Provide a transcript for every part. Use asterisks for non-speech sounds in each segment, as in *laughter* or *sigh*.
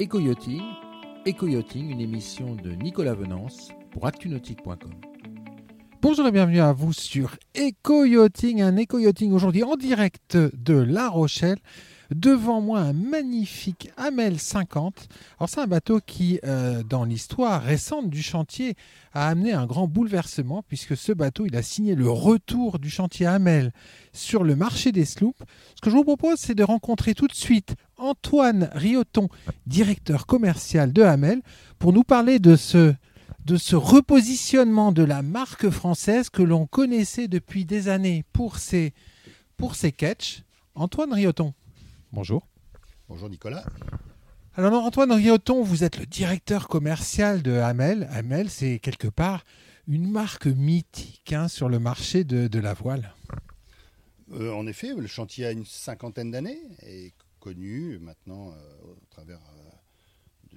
Éco-Yachting, une émission de Nicolas Venance pour actunautique.com. Bonjour et bienvenue à vous sur Éco-Yachting, un Éco-Yachting aujourd'hui en direct de La Rochelle. Devant moi, un magnifique Hamel 50. Alors, c'est un bateau qui, euh, dans l'histoire récente du chantier, a amené un grand bouleversement, puisque ce bateau, il a signé le retour du chantier Hamel sur le marché des sloops. Ce que je vous propose, c'est de rencontrer tout de suite Antoine Rioton, directeur commercial de Hamel, pour nous parler de ce de ce repositionnement de la marque française que l'on connaissait depuis des années pour ses, pour ses catchs. Antoine Rioton. Bonjour. Bonjour Nicolas. Alors Antoine Rioton, vous êtes le directeur commercial de Hamel. Hamel, c'est quelque part une marque mythique hein, sur le marché de, la voile. Euh, en effet, le chantier a une cinquantaine d'années et connu maintenant euh, au travers euh,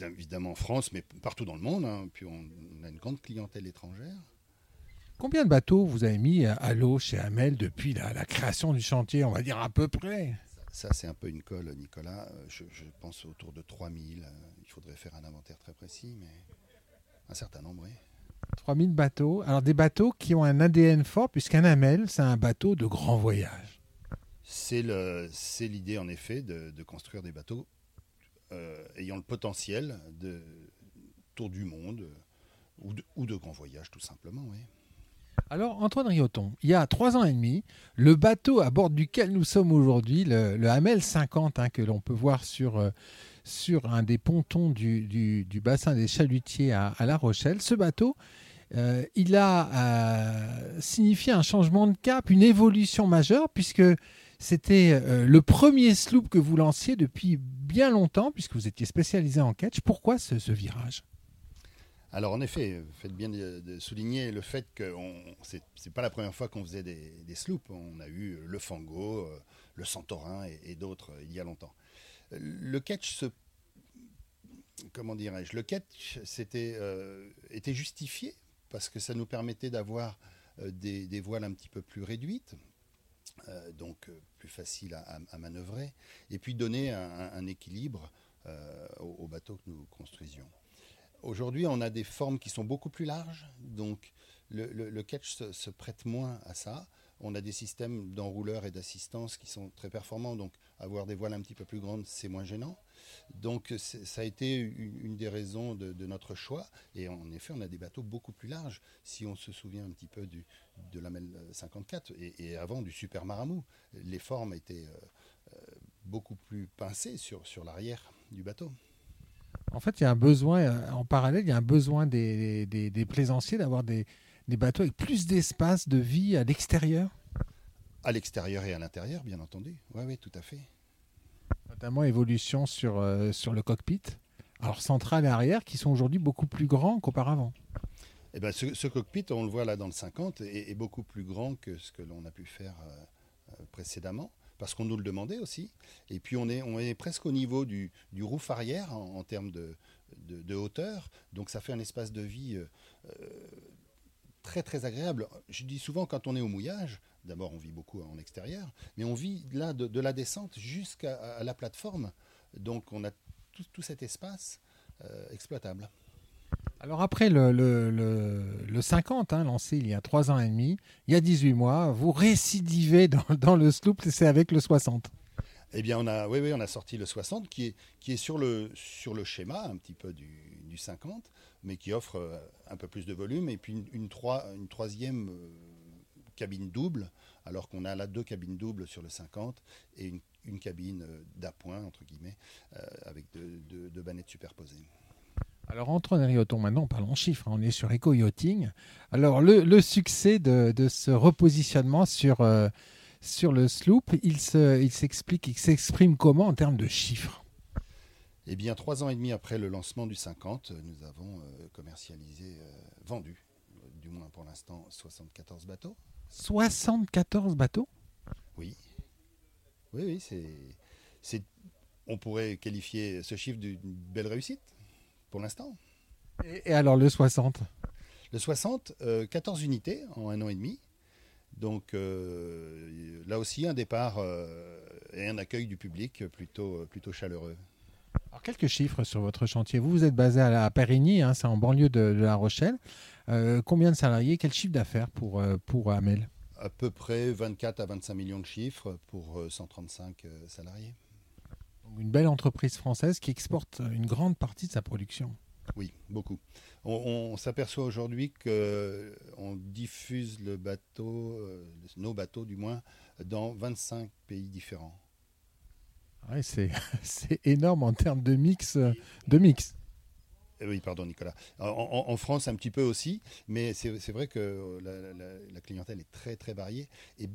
de, évidemment en France, mais partout dans le monde. Hein. Puis on, a une grande clientèle étrangère. Combien de bateaux vous avez mis à l'eau chez Hamel depuis la, création du chantier, on va dire à peu près? Ça, c'est un peu une colle, Nicolas. Euh, je, pense autour de 3000. Euh, il faudrait faire un inventaire très précis, mais un certain nombre, oui. 3000 bateaux. Alors des bateaux qui ont un ADN fort, puisqu'un Hamel, c'est un bateau de grand voyage. C'est l'idée, en effet, de, construire des bateaux euh, ayant le potentiel de tour du monde ou de, ou de grand voyage, tout simplement, oui. Alors, Antoine Rioton, il y a trois ans et demi, le bateau à bord duquel nous sommes aujourd'hui, le, Hamel 50, hein, que l'on peut voir sur, euh, un des pontons du, bassin des Chalutiers à, La Rochelle, ce bateau, euh, il a euh, signifié un changement de cap, une évolution majeure, puisque c'était le premier sloop que vous lanciez depuis bien longtemps, puisque vous étiez spécialisé en catch. Pourquoi ce virage? Alors en effet, faites bien de, souligner le fait que ce n'est pas la première fois qu'on faisait des, sloops. On a eu le Fango, euh, le Santorin et, d'autres euh, il y a longtemps. Le catch comment dirais-je, le catch euh, était justifié parce que ça nous permettait d'avoir des, voiles un petit peu plus réduites, donc plus faciles à, manœuvrer, et puis donner un, équilibre au, bateau que nous construisions. Aujourd'hui, on a des formes qui sont beaucoup plus larges, donc le, catch se, prête moins à ça. On a des systèmes d'enrouleurs et d'assistance qui sont très performants, donc avoir des voiles un petit peu plus grandes, c'est moins gênant. Donc ça a été une, des raisons de, notre choix. Et en effet, on a des bateaux beaucoup plus larges. Si on se souvient un petit peu du, de la MEL 54 et, avant du Super Maramou, les formes étaient euh, euh, beaucoup plus pincées sur l'arrière du bateau. En fait, il y a un besoin, euh, en parallèle, il y a un besoin des, plaisanciers d'avoir des, bateaux avec plus d'espace de vie à l'extérieur. À l'extérieur et à l'intérieur, bien entendu. Oui, oui, tout à fait. Notamment évolution sur, euh, sur le cockpit. Alors central et arrière, qui sont aujourd'hui beaucoup plus grands qu'auparavant. Eh ben, ce, cockpit, on le voit là dans le 50, est, beaucoup plus grand que ce que l'on a pu faire euh, précédemment parce qu'on nous le demandait aussi. Et puis on est, presque au niveau du, du roof arrière en, termes de, hauteur. Donc ça fait un espace de vie euh, euh, très très agréable. Je dis souvent quand on est au mouillage, d'abord on vit beaucoup en extérieur, mais on vit là de, la descente jusqu'à la plateforme. Donc on a tout, tout cet espace euh, exploitable. Alors après le, le, 50, hein, lancé il y a 3 ans et demi, il y a 18 mois, vous récidivez *laughs* dans, le sloop, c'est avec le 60. Eh bien, on a, oui, oui, on a sorti le 60 qui est, qui est sur, le, sur le schéma un petit peu du, du 50, mais qui offre euh, un peu plus de volume et puis une, une, une troisième euh, cabine double, alors qu'on a là deux cabines doubles sur le 50 et une, cabine euh, d'appoint, entre guillemets, avec deux, deux bannettes superposées. Alors Antoine Rioton, maintenant en chiffres, hein, on est sur Eco Yachting. Alors le, succès de, ce repositionnement sur, euh, sur le sloop, il s'explique, il s'exprime comment en termes de chiffres? Eh bien trois ans et demi après le lancement du 50, nous avons euh, commercialisé, euh, vendu, du moins pour l'instant, 74 bateaux. 74 bateaux? Oui. Oui, oui, c'est... On pourrait qualifier ce chiffre d'une belle réussite pour l'instant. Et, alors le 60 Le 60, 14 euh, unités en un an et demi. Donc euh, là aussi un départ euh, et un accueil du public plutôt, plutôt chaleureux. Alors, quelques chiffres sur votre chantier. Vous, vous êtes basé à, la, Périgny, hein, c'est en banlieue de, La Rochelle. Euh, combien de salariés Quel chiffre d'affaires pour, pour Amel? À peu près 24 à 25 millions de chiffres pour 135 salariés. Belle entreprise française qui exporte une grande partie de sa production. Oui, beaucoup. On, s'aperçoit aujourd'hui qu'on diffuse le bateau, nos bateaux du moins, dans 25 pays différents. *laughs* c'est énorme en termes de mix. De mix. Eh oui, pardon Nicolas. En, France, un petit peu aussi, mais c'est vrai que la, clientèle est très très variée et,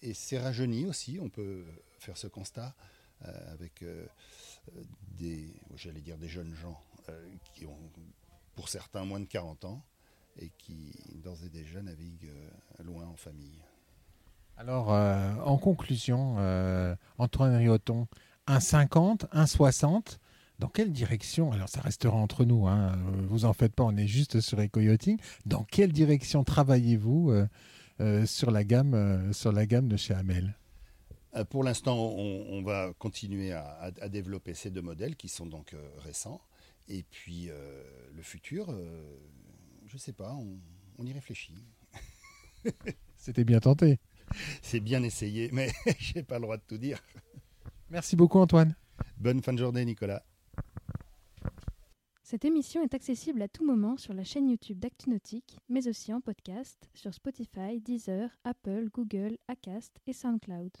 et, c'est rajeuni aussi, on peut faire ce constat euh, avec euh, des, j'allais dire des jeunes gens euh, qui ont pour certains moins de 40 ans et qui d'ores et déjà naviguent loin en famille. Alors, en conclusion, Antoine Rioton, un 50, un 60, dans quelle direction Alors ça restera entre nous, hein, euh, vous en faites pas, on est juste sur EcoYachting. Dans quelle direction travaillez-vous euh, euh, sur, la gamme, sur la gamme de chez Amel Pour l'instant, on, va continuer à, développer ces deux modèles qui sont donc récents. Et puis le futur, je ne sais pas, on, on y réfléchit. *laughs* C'était bien tenté. C'est bien essayé, *laughs* mais *laughs* je n'ai pas le droit de tout dire. Merci beaucoup Antoine. Bonne fin de journée Nicolas. Cette émission est accessible à tout moment sur la chaîne YouTube d'ActuNautique, mais aussi en podcast sur Spotify, Deezer, Apple, Google, Acast et SoundCloud.